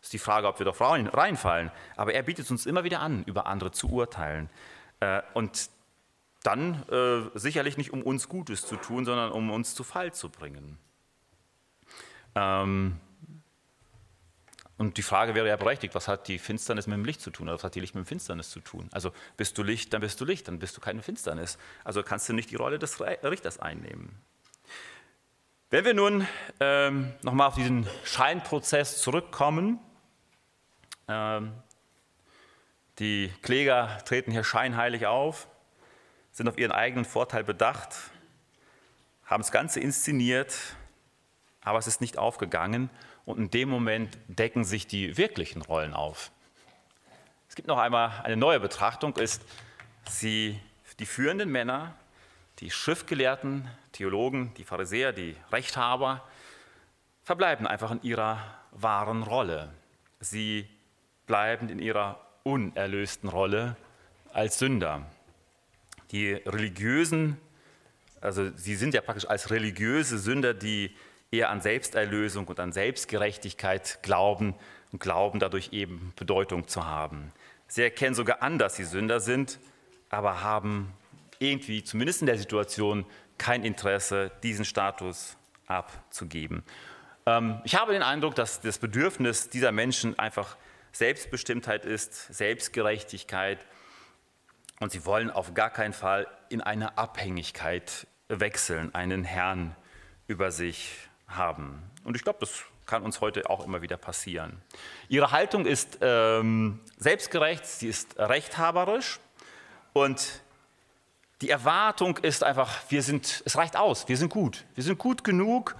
Ist die Frage, ob wir doch reinfallen. Aber er bietet uns immer wieder an, über andere zu urteilen. Äh, und dann äh, sicherlich nicht, um uns Gutes zu tun, sondern um uns zu Fall zu bringen. Ähm, und die Frage wäre ja berechtigt, was hat die Finsternis mit dem Licht zu tun oder was hat die Licht mit dem Finsternis zu tun? Also bist du Licht, dann bist du Licht, dann bist du keine Finsternis. Also kannst du nicht die Rolle des Richters einnehmen. Wenn wir nun ähm, nochmal auf diesen Scheinprozess zurückkommen, Die Kläger treten hier scheinheilig auf, sind auf ihren eigenen Vorteil bedacht, haben das Ganze inszeniert, aber es ist nicht aufgegangen und in dem Moment decken sich die wirklichen Rollen auf. Es gibt noch einmal eine neue Betrachtung, ist sie, die führenden Männer, die Schriftgelehrten, Theologen, die Pharisäer, die Rechthaber, verbleiben einfach in ihrer wahren Rolle. Sie bleiben in ihrer unerlösten Rolle als Sünder. Die religiösen, also sie sind ja praktisch als religiöse Sünder, die eher an Selbsterlösung und an Selbstgerechtigkeit glauben und glauben dadurch eben Bedeutung zu haben. Sie erkennen sogar an, dass sie Sünder sind, aber haben irgendwie, zumindest in der Situation, kein Interesse, diesen Status abzugeben. Ähm, ich habe den Eindruck, dass das Bedürfnis dieser Menschen einfach Selbstbestimmtheit ist, Selbstgerechtigkeit und sie wollen auf gar keinen Fall in eine Abhängigkeit wechseln, einen Herrn über sich haben. Und ich glaube, das kann uns heute auch immer wieder passieren. Ihre Haltung ist ähm, selbstgerecht, sie ist rechthaberisch und die Erwartung ist einfach, wir sind, es reicht aus, wir sind gut, wir sind gut genug,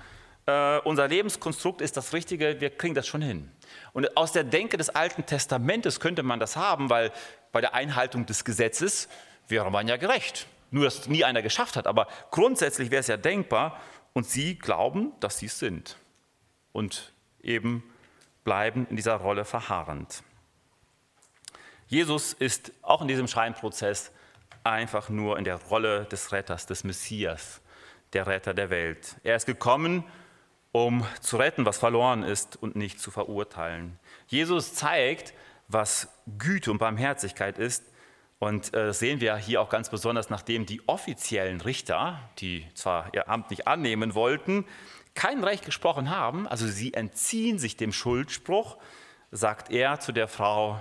äh, unser Lebenskonstrukt ist das Richtige, wir kriegen das schon hin. Und aus der Denke des Alten Testamentes könnte man das haben, weil bei der Einhaltung des Gesetzes wäre man ja gerecht. Nur, dass nie einer geschafft hat. Aber grundsätzlich wäre es ja denkbar. Und sie glauben, dass sie es sind. Und eben bleiben in dieser Rolle verharrend. Jesus ist auch in diesem Scheinprozess einfach nur in der Rolle des Retters, des Messias, der Retter der Welt. Er ist gekommen, um zu retten, was verloren ist und nicht zu verurteilen. Jesus zeigt, was Güte und Barmherzigkeit ist. Und äh, sehen wir hier auch ganz besonders, nachdem die offiziellen Richter, die zwar ihr Amt nicht annehmen wollten, kein Recht gesprochen haben, also sie entziehen sich dem Schuldspruch, sagt er zu der Frau,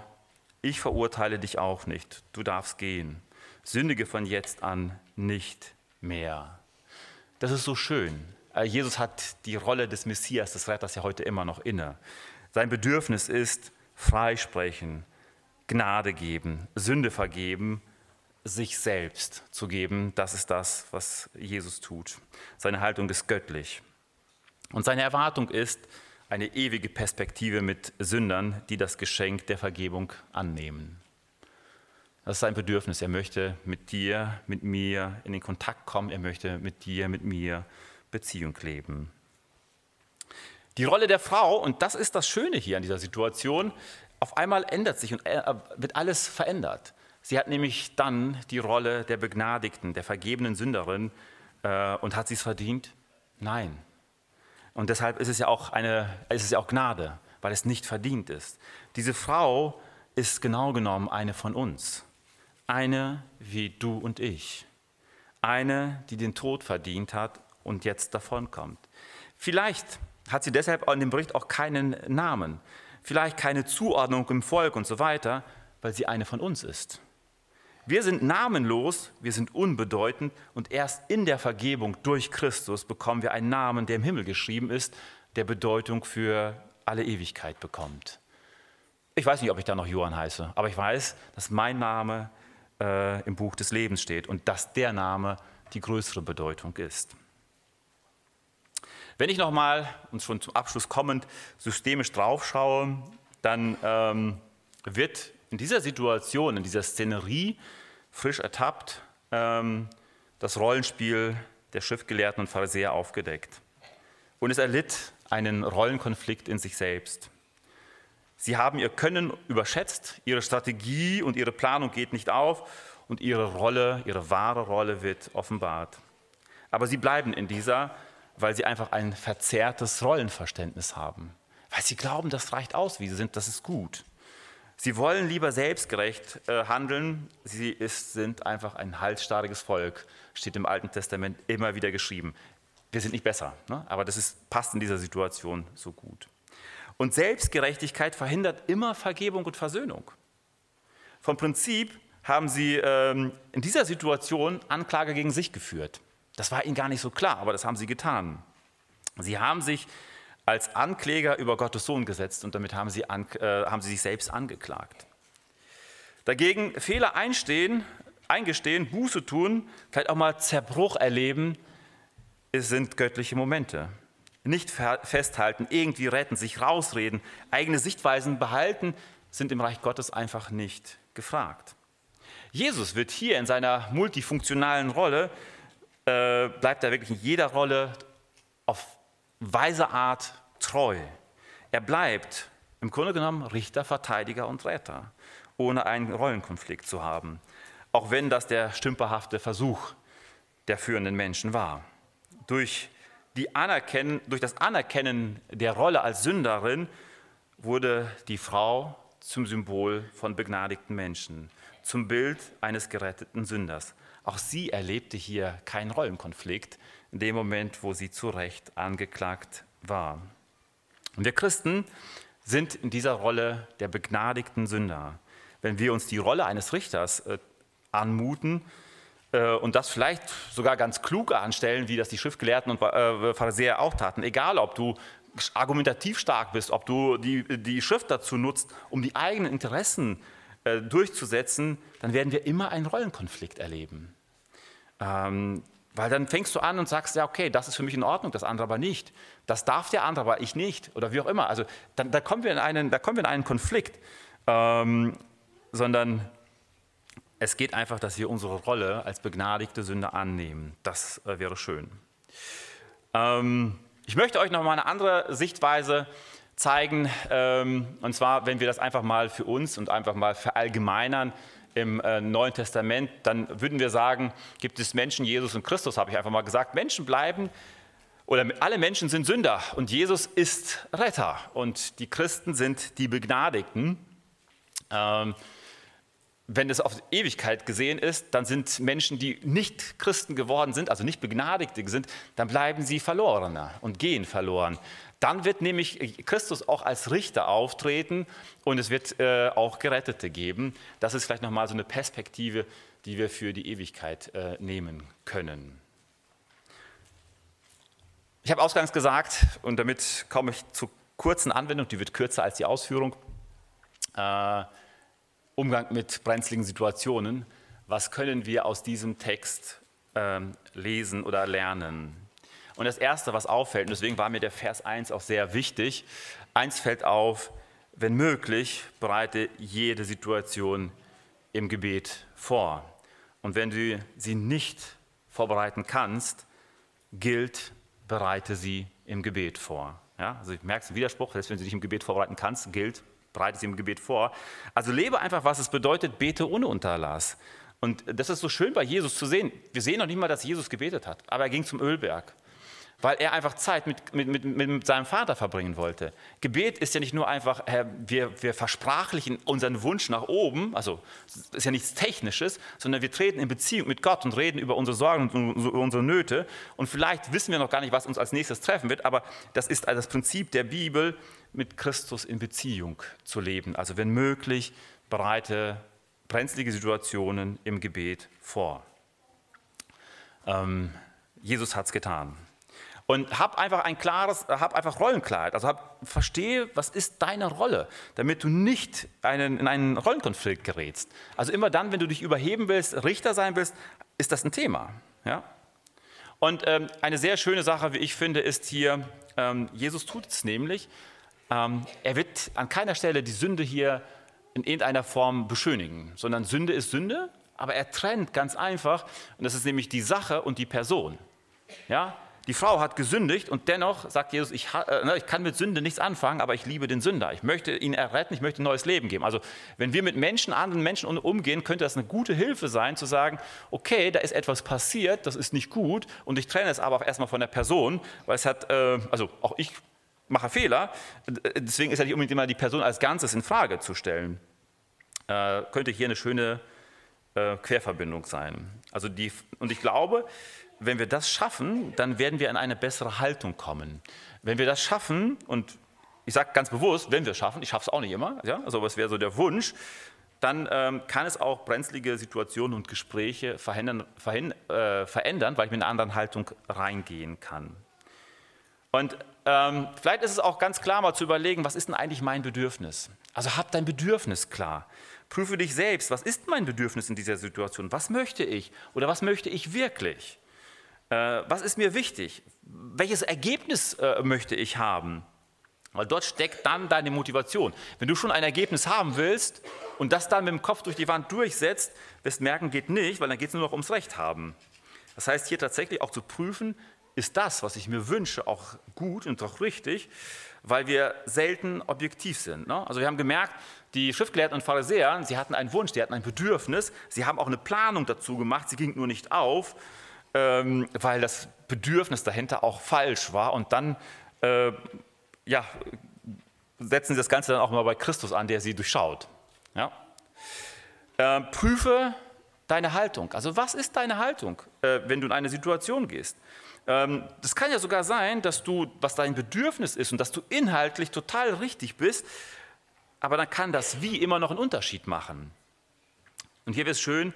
ich verurteile dich auch nicht, du darfst gehen, sündige von jetzt an nicht mehr. Das ist so schön. Äh, Jesus hat die Rolle des Messias, des Retters ja heute immer noch inne. Sein Bedürfnis ist freisprechen, Gnade geben, Sünde vergeben, sich selbst zu geben. Das ist das, was Jesus tut. Seine Haltung ist göttlich. Und seine Erwartung ist eine ewige Perspektive mit Sündern, die das Geschenk der Vergebung annehmen. Das ist sein Bedürfnis. Er möchte mit dir, mit mir in den Kontakt kommen. Er möchte mit dir, mit mir Beziehung leben. Die Rolle der Frau, und das ist das Schöne hier an dieser Situation, auf einmal ändert sich und äh, wird alles verändert. Sie hat nämlich dann die Rolle der Begnadigten, der vergebenen Sünderin. Äh, und hat sie es verdient? Nein. Und deshalb ist es ja auch eine, ist es ja auch Gnade, weil es nicht verdient ist. Diese Frau ist genau genommen eine von uns. Eine wie du und ich. Eine, die den Tod verdient hat und jetzt davonkommt. Vielleicht hat sie deshalb in dem Bericht auch keinen Namen, vielleicht keine Zuordnung im Volk und so weiter, weil sie eine von uns ist. Wir sind namenlos, wir sind unbedeutend und erst in der Vergebung durch Christus bekommen wir einen Namen, der im Himmel geschrieben ist, der Bedeutung für alle Ewigkeit bekommt. Ich weiß nicht, ob ich da noch Johann heiße, aber ich weiß, dass mein Name äh, im Buch des Lebens steht und dass der Name die größere Bedeutung ist. Wenn ich nochmal, und schon zum Abschluss kommend, systemisch draufschaue, dann ähm, wird in dieser Situation, in dieser Szenerie, frisch ertappt, ähm, das Rollenspiel der Schriftgelehrten und Pharisäer aufgedeckt. Und es erlitt einen Rollenkonflikt in sich selbst. Sie haben ihr Können überschätzt, ihre Strategie und ihre Planung geht nicht auf und ihre Rolle, ihre wahre Rolle wird offenbart. Aber sie bleiben in dieser weil sie einfach ein verzerrtes Rollenverständnis haben. Weil sie glauben, das reicht aus, wie sie sind, das ist gut. Sie wollen lieber selbstgerecht äh, handeln. Sie ist, sind einfach ein halsstarriges Volk, steht im Alten Testament immer wieder geschrieben. Wir sind nicht besser, ne? aber das ist, passt in dieser Situation so gut. Und Selbstgerechtigkeit verhindert immer Vergebung und Versöhnung. Vom Prinzip haben sie ähm, in dieser Situation Anklage gegen sich geführt. Das war ihnen gar nicht so klar, aber das haben sie getan. Sie haben sich als Ankläger über Gottes Sohn gesetzt und damit haben sie, äh, haben sie sich selbst angeklagt. Dagegen Fehler einstehen, eingestehen, Buße tun, vielleicht auch mal Zerbruch erleben, es sind göttliche Momente. Nicht festhalten, irgendwie retten, sich rausreden, eigene Sichtweisen behalten, sind im Reich Gottes einfach nicht gefragt. Jesus wird hier in seiner multifunktionalen Rolle, äh, bleibt er wirklich in jeder Rolle auf weise Art treu. Er bleibt im Grunde genommen Richter, Verteidiger und Retter, ohne einen Rollenkonflikt zu haben, auch wenn das der stümperhafte Versuch der führenden Menschen war. Durch, die Anerkennen, durch das Anerkennen der Rolle als Sünderin wurde die Frau zum Symbol von begnadigten Menschen, zum Bild eines geretteten Sünders. Auch sie erlebte hier keinen Rollenkonflikt in dem Moment, wo sie zu Recht angeklagt war. Und wir Christen sind in dieser Rolle der begnadigten Sünder. Wenn wir uns die Rolle eines Richters äh, anmuten äh, und das vielleicht sogar ganz klug anstellen, wie das die Schriftgelehrten und äh, Pharisäer auch taten, egal ob du argumentativ stark bist, ob du die, die Schrift dazu nutzt, um die eigenen Interessen äh, durchzusetzen, dann werden wir immer einen Rollenkonflikt erleben. Ähm, weil dann fängst du an und sagst, ja, okay, das ist für mich in Ordnung, das andere aber nicht. Das darf der andere, aber ich nicht. Oder wie auch immer. Also dann, da, kommen wir in einen, da kommen wir in einen Konflikt. Ähm, sondern es geht einfach, dass wir unsere Rolle als begnadigte Sünder annehmen. Das äh, wäre schön. Ähm, ich möchte euch noch mal eine andere Sichtweise zeigen. Ähm, und zwar, wenn wir das einfach mal für uns und einfach mal verallgemeinern im äh, Neuen Testament, dann würden wir sagen, gibt es Menschen, Jesus und Christus, habe ich einfach mal gesagt. Menschen bleiben oder alle Menschen sind Sünder und Jesus ist Retter und die Christen sind die Begnadigten. Ähm, wenn es auf Ewigkeit gesehen ist, dann sind Menschen, die nicht Christen geworden sind, also nicht Begnadigte sind, dann bleiben sie Verlorener und gehen verloren. Dann wird nämlich Christus auch als Richter auftreten und es wird äh, auch Gerettete geben. Das ist vielleicht nochmal so eine Perspektive, die wir für die Ewigkeit äh, nehmen können. Ich habe ausgangs gesagt, und damit komme ich zur kurzen Anwendung, die wird kürzer als die Ausführung, äh, Umgang mit brenzligen Situationen. Was können wir aus diesem Text ähm, lesen oder lernen? Und das Erste, was auffällt, und deswegen war mir der Vers 1 auch sehr wichtig, eins fällt auf, wenn möglich, bereite jede Situation im Gebet vor. Und wenn du sie nicht vorbereiten kannst, gilt, bereite sie im Gebet vor. Ja, also ich merke es, Widerspruch, selbst wenn du dich im Gebet vorbereiten kannst, gilt, bereite sie im Gebet vor. Also lebe einfach, was es bedeutet, bete ohne Unterlass. Und das ist so schön bei Jesus zu sehen. Wir sehen noch nicht mal, dass Jesus gebetet hat, aber er ging zum Ölberg weil er einfach Zeit mit, mit, mit, mit seinem Vater verbringen wollte. Gebet ist ja nicht nur einfach, wir, wir versprachlichen unseren Wunsch nach oben, also ist ja nichts Technisches, sondern wir treten in Beziehung mit Gott und reden über unsere Sorgen und unsere Nöte. Und vielleicht wissen wir noch gar nicht, was uns als nächstes treffen wird, aber das ist das Prinzip der Bibel, mit Christus in Beziehung zu leben. Also wenn möglich, bereite brenzlige Situationen im Gebet vor. Ähm, Jesus hat es getan. Und hab einfach ein klares, hab einfach Rollenklarheit. Also hab, verstehe, was ist deine Rolle, damit du nicht einen, in einen Rollenkonflikt gerätst. Also immer dann, wenn du dich überheben willst, Richter sein willst, ist das ein Thema. Ja? Und ähm, eine sehr schöne Sache, wie ich finde, ist hier, ähm, Jesus tut es nämlich, ähm, er wird an keiner Stelle die Sünde hier in irgendeiner Form beschönigen, sondern Sünde ist Sünde, aber er trennt ganz einfach, und das ist nämlich die Sache und die Person. Ja, die Frau hat gesündigt und dennoch sagt Jesus, ich, äh, ne, ich, kann mit Sünde nichts anfangen, aber ich liebe den Sünder. Ich möchte ihn erretten, ich möchte ein neues Leben geben. Also wenn wir mit Menschen, anderen Menschen umgehen, könnte das eine gute Hilfe sein, zu sagen, okay, da ist etwas passiert, das ist nicht gut und ich trenne es aber auch erstmal von der Person, weil es hat, äh, also auch ich mache Fehler, deswegen ist ja nicht unbedingt immer die Person als Ganzes in Frage zu stellen. Äh, könnte hier eine schöne äh, Querverbindung sein. Also die, und ich glaube, wenn wir das schaffen, dann werden wir in eine bessere Haltung kommen. Wenn wir das schaffen, und ich sage ganz bewusst, wenn wir es schaffen, ich schaffe es auch nicht immer, ja, also das wäre so der Wunsch, dann ähm, kann es auch brenzlige Situationen und Gespräche verhindern, verhin, äh, verändern, weil ich mit einer anderen Haltung reingehen kann. Und ähm, vielleicht ist es auch ganz klar mal zu überlegen, was ist denn eigentlich mein Bedürfnis? Also hab dein Bedürfnis klar. Prüfe dich selbst, was ist mein Bedürfnis in dieser Situation? Was möchte ich oder was möchte ich wirklich? Äh, was ist mir wichtig? Welches Ergebnis äh, möchte ich haben? Weil dort steckt dann deine Motivation. Wenn du schon ein Ergebnis haben willst und das dann mit dem Kopf durch die Wand durchsetzt, wirst merken, geht nicht, weil dann geht es nur noch ums Recht haben. Das heißt, hier tatsächlich auch zu prüfen, ist das, was ich mir wünsche, auch gut und auch richtig, weil wir selten objektiv sind. Ne? Also wir haben gemerkt, die Schriftgelehrten und Pharisäer, sie hatten einen Wunsch, sie hatten ein Bedürfnis, sie haben auch eine Planung dazu gemacht, sie ging nur nicht auf, ähm, weil das Bedürfnis dahinter auch falsch war. Und dann äh, ja, setzen sie das Ganze dann auch mal bei Christus an, der sie durchschaut. Ja? Äh, prüfe deine Haltung. Also was ist deine Haltung, äh, wenn du in eine Situation gehst? Ähm, das kann ja sogar sein, dass du, was dein Bedürfnis ist und dass du inhaltlich total richtig bist, aber dann kann das wie immer noch einen Unterschied machen. Und hier wäre es schön,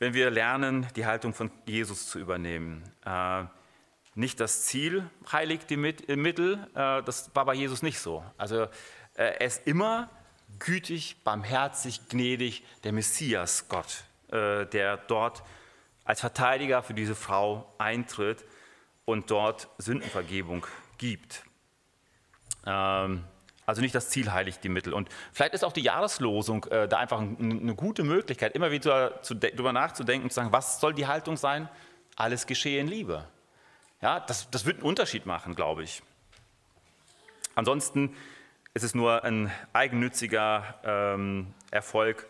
wenn wir lernen, die Haltung von Jesus zu übernehmen. Äh, nicht das Ziel heiligt die Mittel, äh, das war bei Jesus nicht so. Also er ist immer gütig, barmherzig, gnädig, der Messias Gott, der dort als Verteidiger für diese Frau eintritt und dort Sündenvergebung gibt. Ähm, also nicht das Ziel heiligt die Mittel. Und vielleicht ist auch die Jahreslosung äh, da einfach eine gute Möglichkeit, immer wieder zu, darüber nachzudenken und zu sagen, was soll die Haltung sein? Alles geschehe in Liebe. Ja, das, das wird einen Unterschied machen, glaube ich. Ansonsten ist es nur ein eigennütziger ähm, Erfolg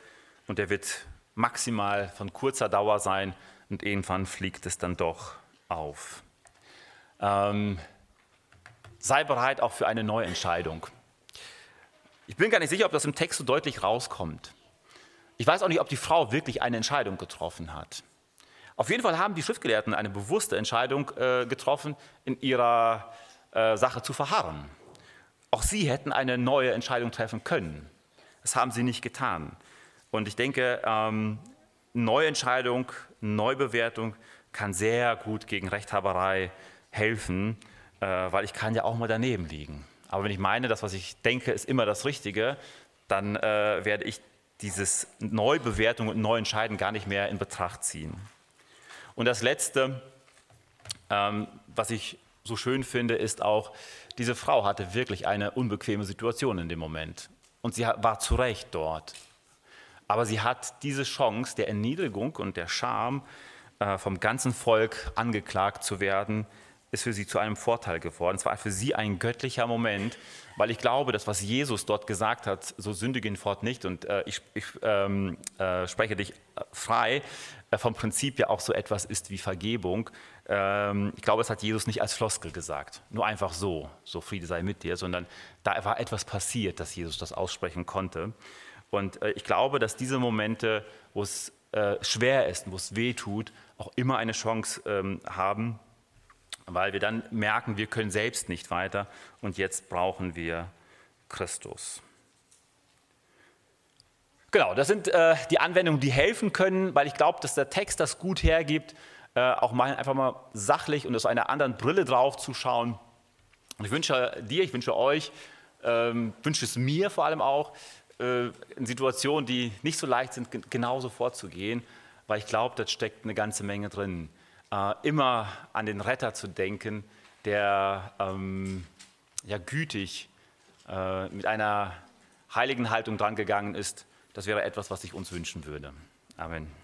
und der wird maximal von kurzer Dauer sein und irgendwann fliegt es dann doch auf. Ähm, sei bereit auch für eine Neuentscheidung. Ich bin gar nicht sicher, ob das im Text so deutlich rauskommt. Ich weiß auch nicht, ob die Frau wirklich eine Entscheidung getroffen hat. Auf jeden Fall haben die Schriftgelehrten eine bewusste Entscheidung äh, getroffen, in ihrer äh, Sache zu verharren. Auch sie hätten eine neue Entscheidung treffen können. Das haben sie nicht getan. Und ich denke, ähm, Neuentscheidung, Neubewertung kann sehr gut gegen Rechthaberei helfen, äh, weil ich kann ja auch mal daneben liegen. Aber wenn ich meine, das, was ich denke, ist immer das Richtige, dann äh, werde ich dieses Neubewertung und Neuentscheiden gar nicht mehr in Betracht ziehen. Und das Letzte, ähm, was ich so schön finde, ist auch, diese Frau hatte wirklich eine unbequeme Situation in dem Moment. Und sie war zu Recht dort. Aber sie hat diese Chance der Erniedrigung und der Scham, äh, vom ganzen Volk angeklagt zu werden, ist für sie zu einem Vorteil geworden. Es war für sie ein göttlicher Moment, weil ich glaube, dass was Jesus dort gesagt hat, so sündige fort nicht und äh, ich, ich ähm, äh, spreche dich frei, äh, vom Prinzip ja auch so etwas ist wie Vergebung. Ähm, ich glaube, es hat Jesus nicht als Floskel gesagt, nur einfach so, so Friede sei mit dir, sondern da war etwas passiert, dass Jesus das aussprechen konnte. Und äh, ich glaube, dass diese Momente, wo es äh, schwer ist, wo es weh tut, auch immer eine Chance ähm, haben, weil wir dann merken, wir können selbst nicht weiter und jetzt brauchen wir Christus. Genau, das sind äh, die Anwendungen, die helfen können, weil ich glaube, dass der Text das gut hergibt, äh, auch mal einfach mal sachlich und aus einer anderen Brille drauf zu schauen. Und ich wünsche dir, ich wünsche euch, ähm, wünsche es mir vor allem auch, äh, in Situationen, die nicht so leicht sind, genauso vorzugehen, weil ich glaube, da steckt eine ganze Menge drin äh, immer an den Retter zu denken, der ähm, ja gütig äh, mit einer heiligen Haltung drangegangen ist. Das wäre etwas, was ich uns wünschen würde. Amen.